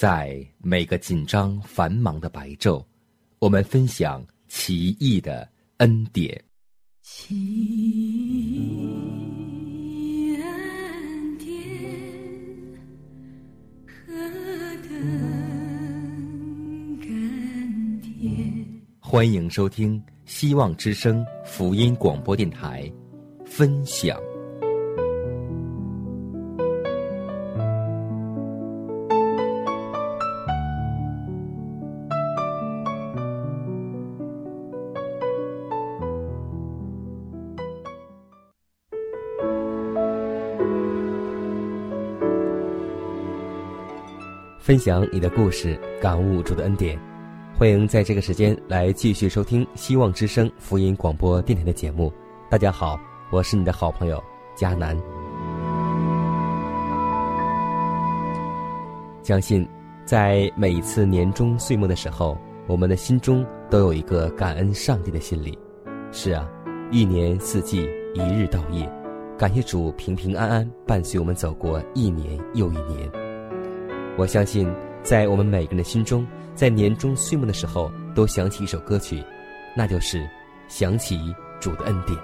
在每个紧张繁忙的白昼，我们分享奇异的恩典。奇异恩典，何等甘甜。欢迎收听希望之声福音广播电台，分享。分享你的故事，感悟主的恩典。欢迎在这个时间来继续收听希望之声福音广播电台的节目。大家好，我是你的好朋友佳南。相信在每一次年终岁末的时候，我们的心中都有一个感恩上帝的心理。是啊，一年四季，一日到夜，感谢主平平安安伴随我们走过一年又一年。我相信，在我们每个人的心中，在年终岁末的时候，都想起一首歌曲，那就是《想起主的恩典》。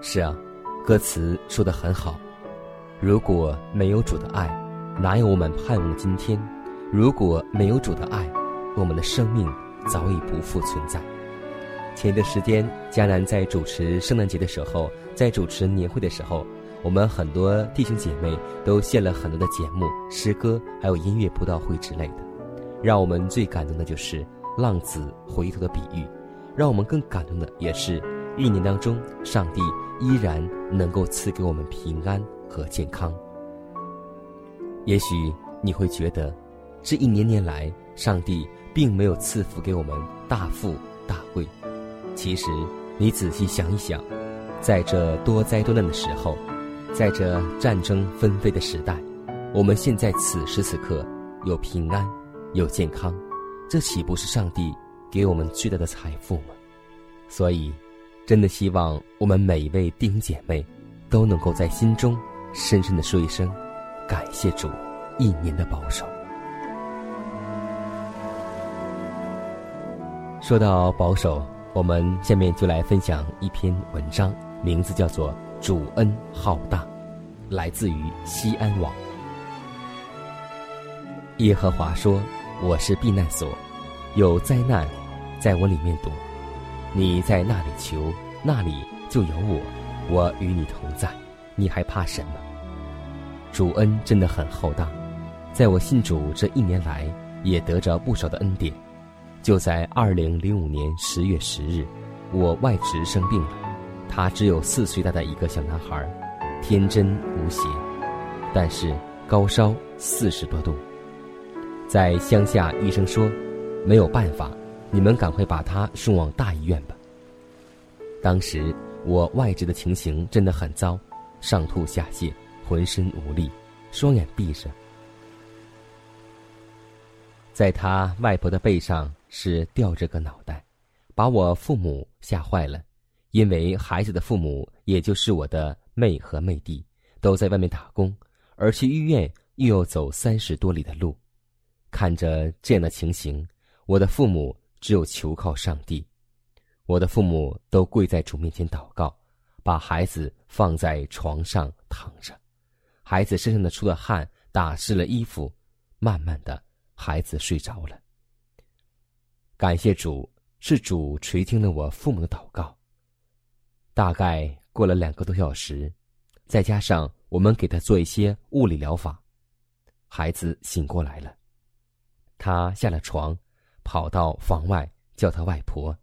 是啊，歌词说的很好。如果没有主的爱，哪有我们盼望的今天？如果没有主的爱，我们的生命早已不复存在。前一段时间，迦南在主持圣诞节的时候，在主持年会的时候。我们很多弟兄姐妹都献了很多的节目、诗歌，还有音乐布道会之类的。让我们最感动的就是浪子回头的比喻，让我们更感动的也是一年当中，上帝依然能够赐给我们平安和健康。也许你会觉得，这一年年来，上帝并没有赐福给我们大富大贵。其实，你仔细想一想，在这多灾多难的时候。在这战争纷飞的时代，我们现在此时此刻有平安，有健康，这岂不是上帝给我们巨大的财富吗？所以，真的希望我们每一位弟兄姐妹都能够在心中深深的说一声感谢主一年的保守。说到保守，我们下面就来分享一篇文章，名字叫做。主恩浩大，来自于西安网。耶和华说：“我是避难所，有灾难在我里面躲。你在那里求，那里就有我，我与你同在。你还怕什么？”主恩真的很浩大，在我信主这一年来，也得着不少的恩典。就在二零零五年十月十日，我外侄生病了。他只有四岁大的一个小男孩，天真无邪，但是高烧四十多度。在乡下，医生说没有办法，你们赶快把他送往大医院吧。当时我外侄的情形真的很糟，上吐下泻，浑身无力，双眼闭着，在他外婆的背上是吊着个脑袋，把我父母吓坏了。因为孩子的父母，也就是我的妹和妹弟，都在外面打工，而去医院又要走三十多里的路。看着这样的情形，我的父母只有求靠上帝。我的父母都跪在主面前祷告，把孩子放在床上躺着，孩子身上的出了汗打湿了衣服，慢慢的，孩子睡着了。感谢主，是主垂听了我父母的祷告。大概过了两个多小时，再加上我们给他做一些物理疗法，孩子醒过来了。他下了床，跑到房外叫他外婆。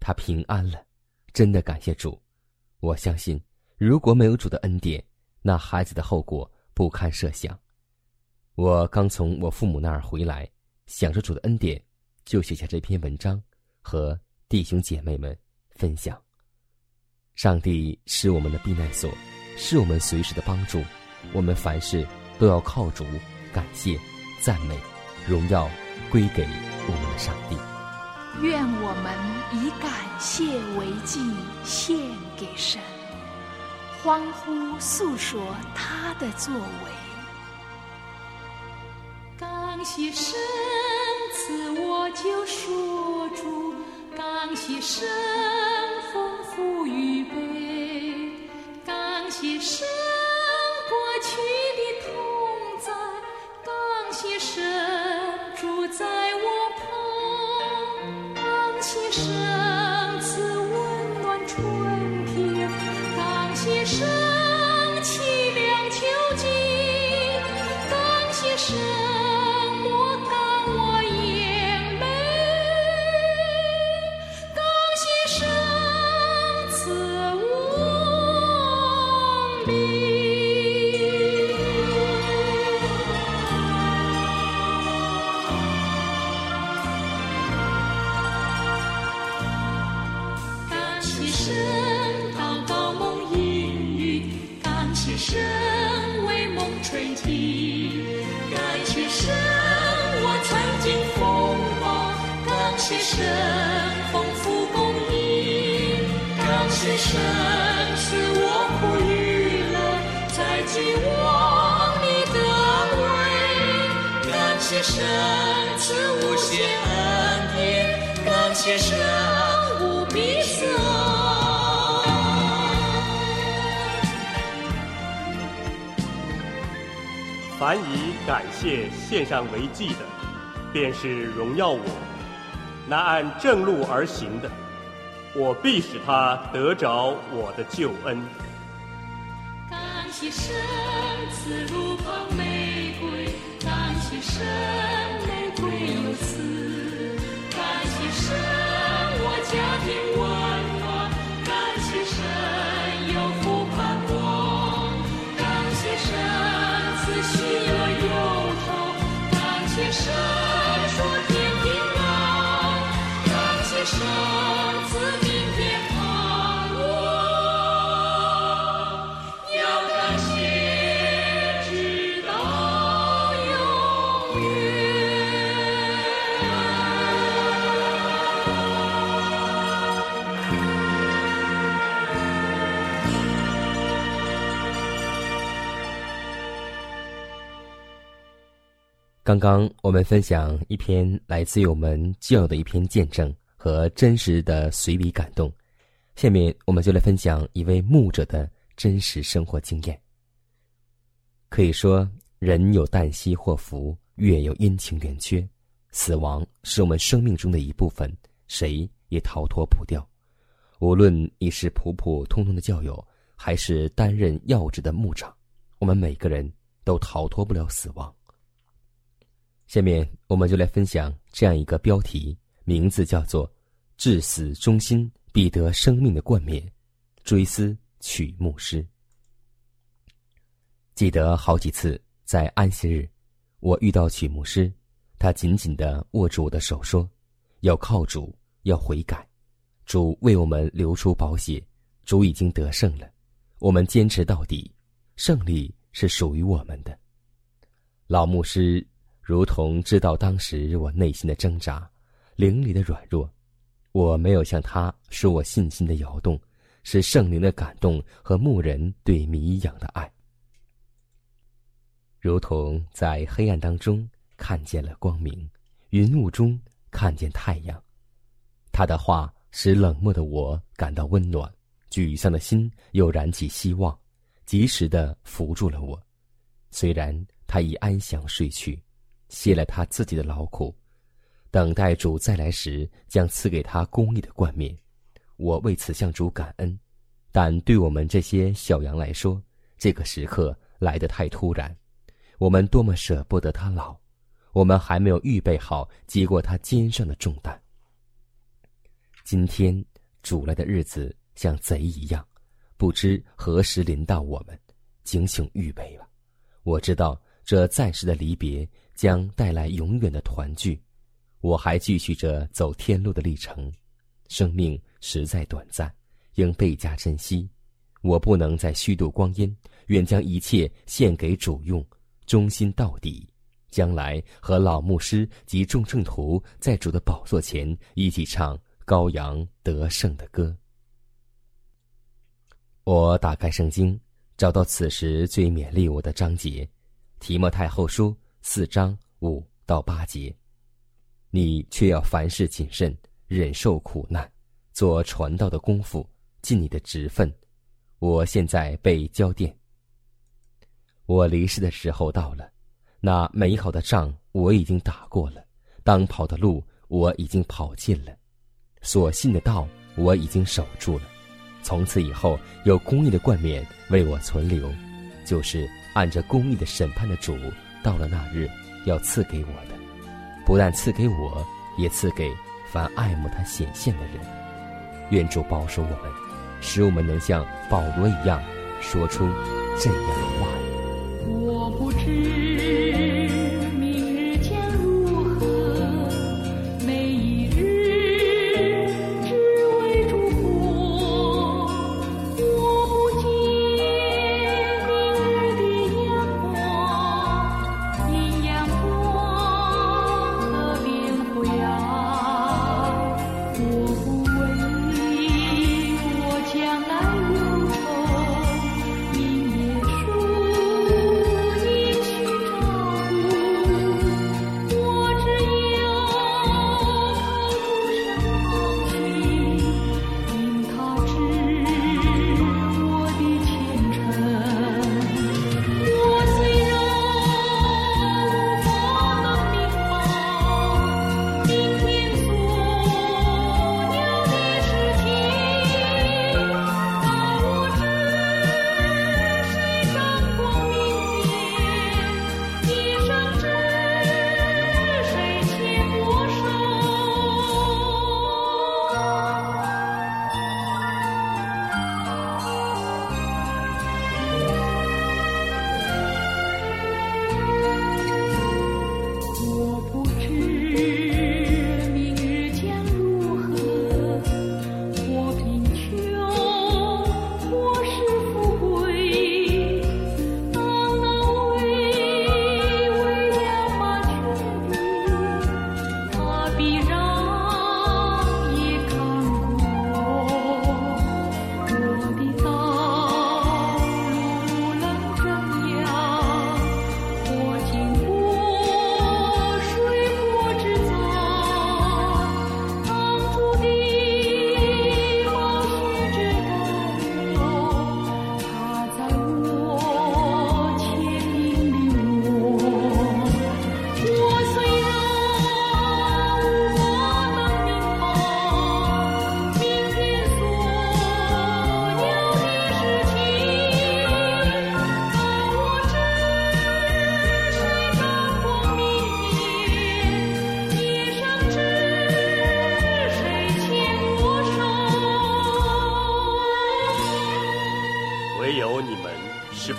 他平安了，真的感谢主。我相信，如果没有主的恩典，那孩子的后果不堪设想。我刚从我父母那儿回来，想着主的恩典，就写下这篇文章，和弟兄姐妹们分享。上帝是我们的避难所，是我们随时的帮助。我们凡事都要靠主，感谢、赞美、荣耀归给我们的上帝。愿我们以感谢为祭献给神，欢呼诉说他的作为。感谢神赐我救赎主，感谢神不预备，感谢献上为祭的，便是荣耀我；那按正路而行的，我必使他得着我的救恩。感谢神赐如放玫瑰，感谢神刚刚我们分享一篇来自于我们教友的一篇见证和真实的随笔感动，下面我们就来分享一位牧者的真实生活经验。可以说，人有旦夕祸福，月有阴晴圆缺，死亡是我们生命中的一部分，谁也逃脱不掉。无论你是普普通通的教友，还是担任要职的牧长，我们每个人都逃脱不了死亡。下面我们就来分享这样一个标题，名字叫做“至死忠心，必得生命的冠冕”。追思曲牧师。记得好几次在安息日，我遇到曲牧师，他紧紧地握住我的手，说：“要靠主，要悔改。主为我们流出宝血，主已经得胜了。我们坚持到底，胜利是属于我们的。”老牧师。如同知道当时我内心的挣扎，灵里的软弱，我没有向他说我信心的摇动，是圣灵的感动和牧人对迷养的爱。如同在黑暗当中看见了光明，云雾中看见太阳。他的话使冷漠的我感到温暖，沮丧的心又燃起希望，及时的扶住了我。虽然他已安详睡去。卸了他自己的劳苦，等待主再来时，将赐给他公义的冠冕。我为此向主感恩，但对我们这些小羊来说，这个时刻来得太突然。我们多么舍不得他老，我们还没有预备好接过他肩上的重担。今天主来的日子像贼一样，不知何时临到我们，警醒预备吧。我知道。这暂时的离别将带来永远的团聚。我还继续着走天路的历程，生命实在短暂，应倍加珍惜。我不能再虚度光阴，愿将一切献给主用，忠心到底。将来和老牧师及众圣徒在主的宝座前一起唱羔羊得胜的歌。我打开圣经，找到此时最勉励我的章节，《提摩太后书》四章五到八节。你却要凡事谨慎，忍受苦难，做传道的功夫，尽你的职分。我现在被交电，我离世的时候到了。那美好的仗我已经打过了，当跑的路我已经跑尽了，所信的道我已经守住了。从此以后，有公义的冠冕为我存留，就是按着公义的审判的主，到了那日要赐给我的，不但赐给我，也赐给凡爱慕他显现的人。愿主保守我们，使我们能像保罗一样，说出这样的话。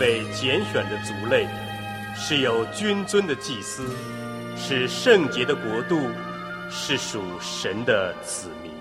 被拣选的族类，是有君尊的祭司，是圣洁的国度，是属神的子民。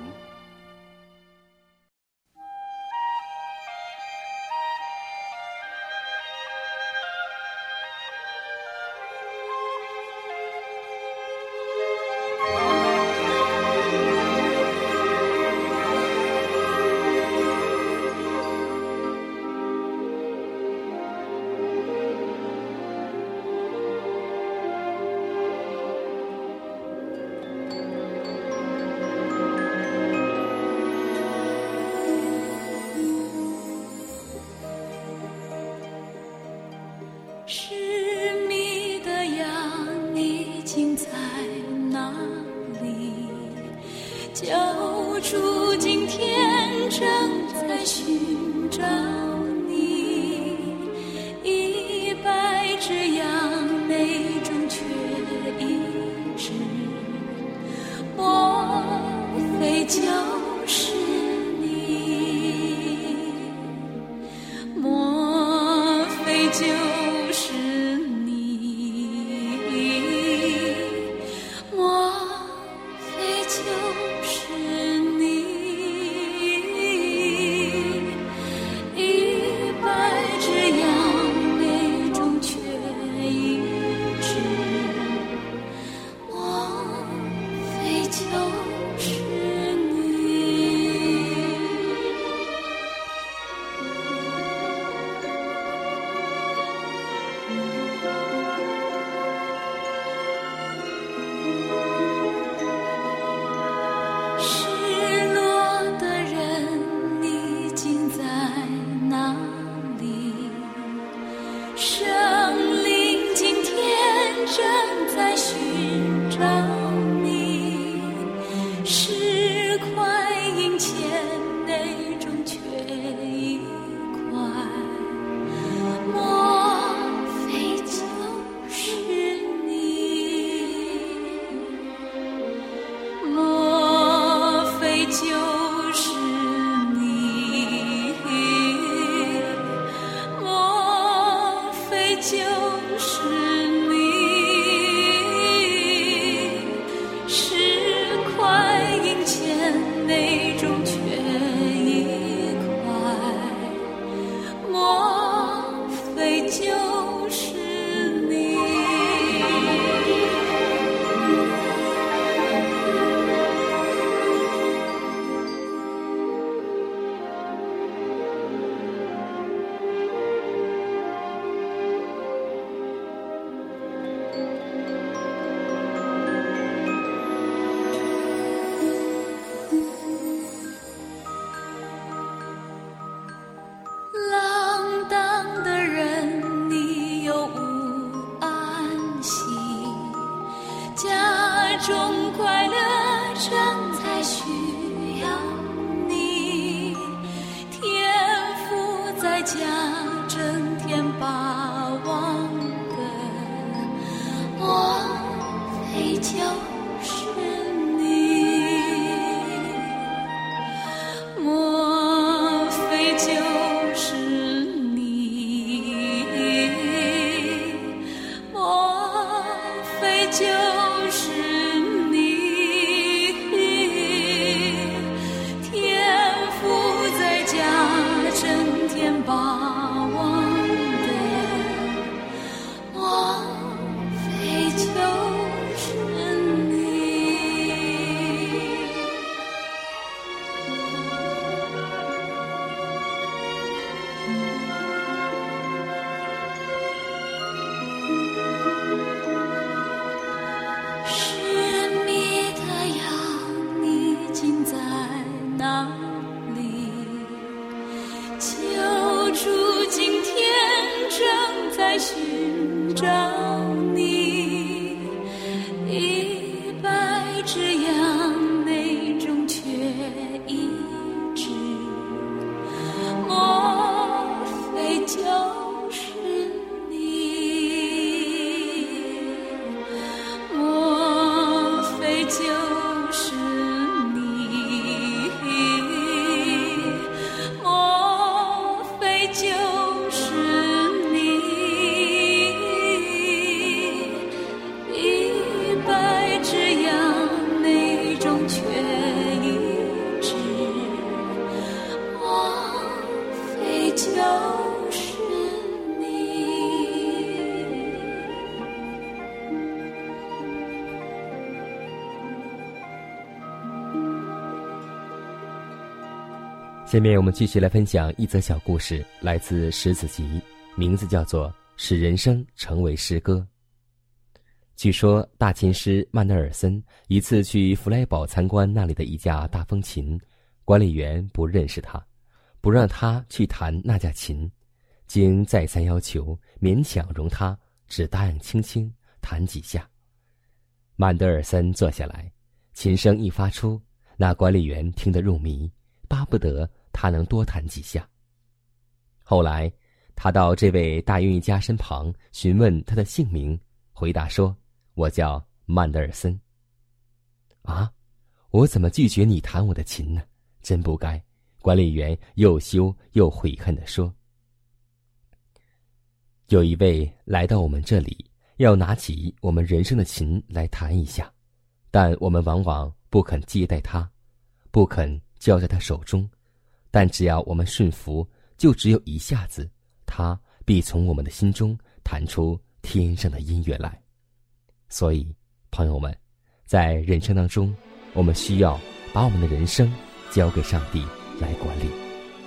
下面我们继续来分享一则小故事，来自《石子集》，名字叫做《使人生成为诗歌》。据说大琴师曼德尔森一次去弗莱堡参观那里的一架大风琴，管理员不认识他，不让他去弹那架琴，经再三要求，勉强容他只答应轻轻弹几下。曼德尔森坐下来，琴声一发出，那管理员听得入迷，巴不得他能多弹几下。后来，他到这位大音乐家身旁询问他的姓名，回答说：“我叫曼德尔森。”啊，我怎么拒绝你弹我的琴呢？真不该！管理员又羞又悔恨地说：“有一位来到我们这里，要拿起我们人生的琴来弹一下，但我们往往不肯接待他，不肯交在他手中。但只要我们顺服，就只有一下子，他必从我们的心中弹出天上的音乐来。所以，朋友们，在人生当中，我们需要把我们的人生交给上帝来管理，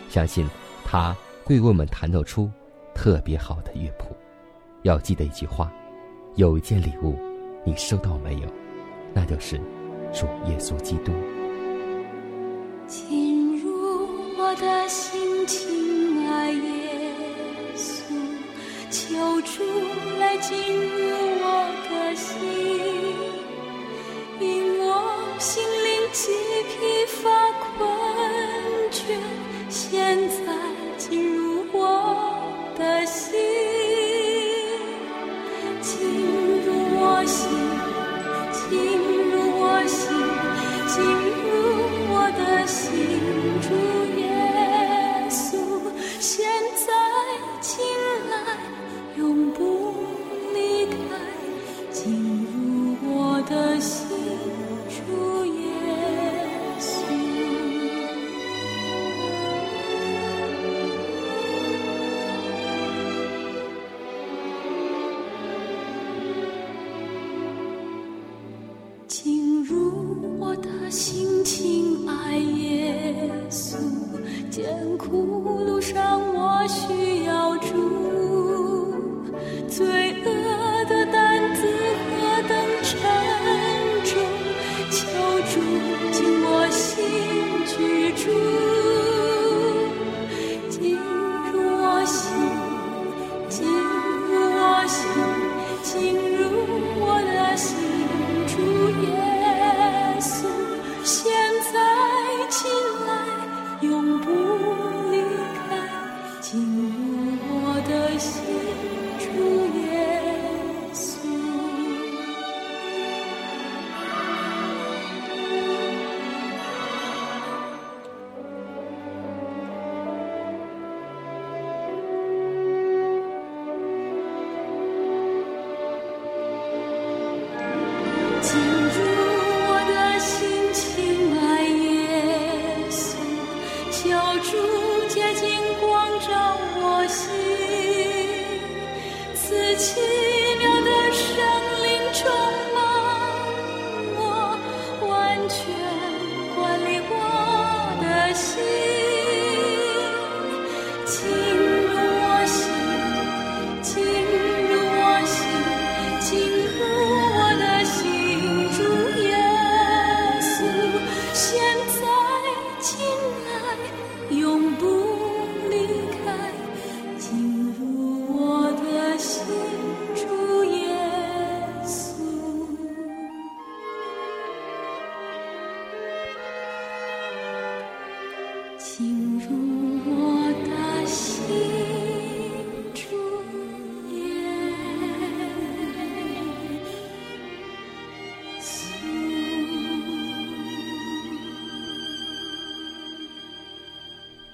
相信他会为我们弹奏出特别好的乐谱。要记得一句话：有一件礼物，你收到没有？那就是主耶稣基督。我的心，情啊耶稣，求主来进入我的心，引我心灵如我的心，情爱耶稣，艰苦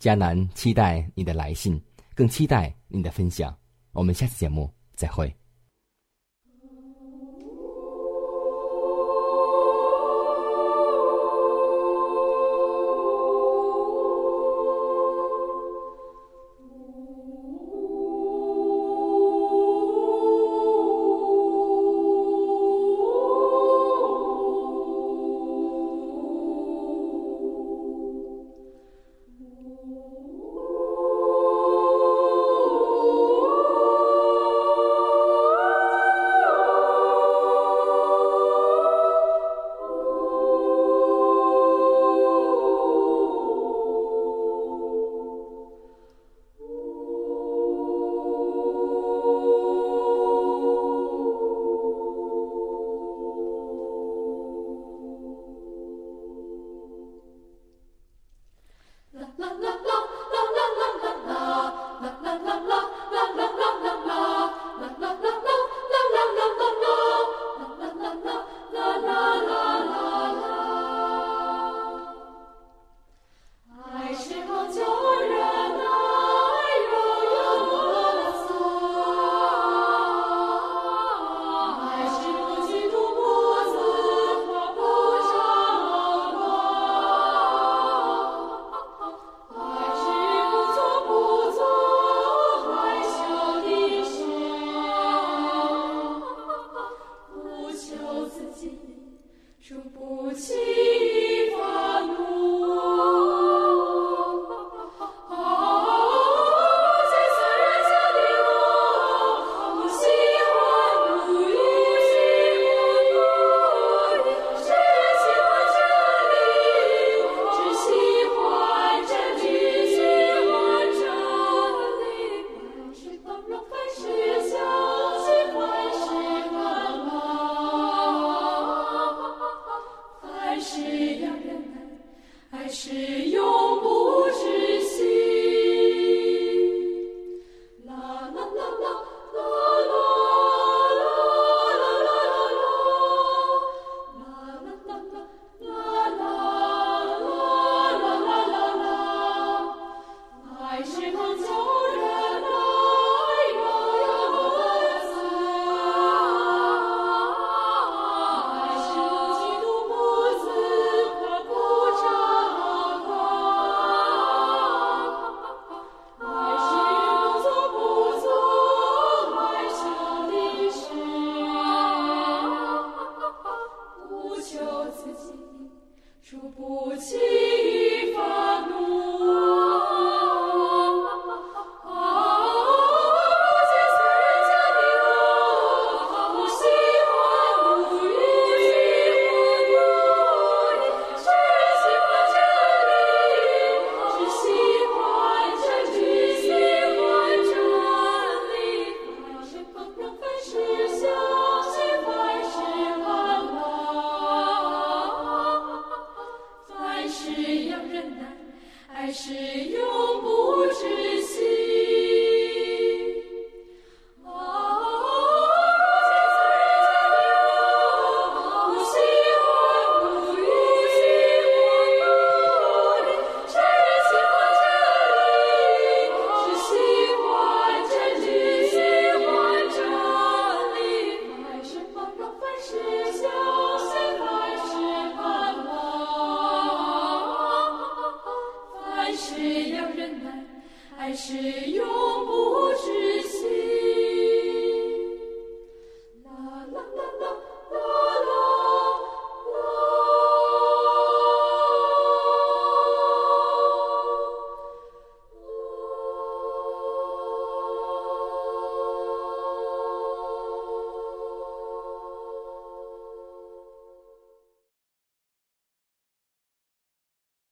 迦南期待你的来信，更期待你的分享。我们下次节目再会。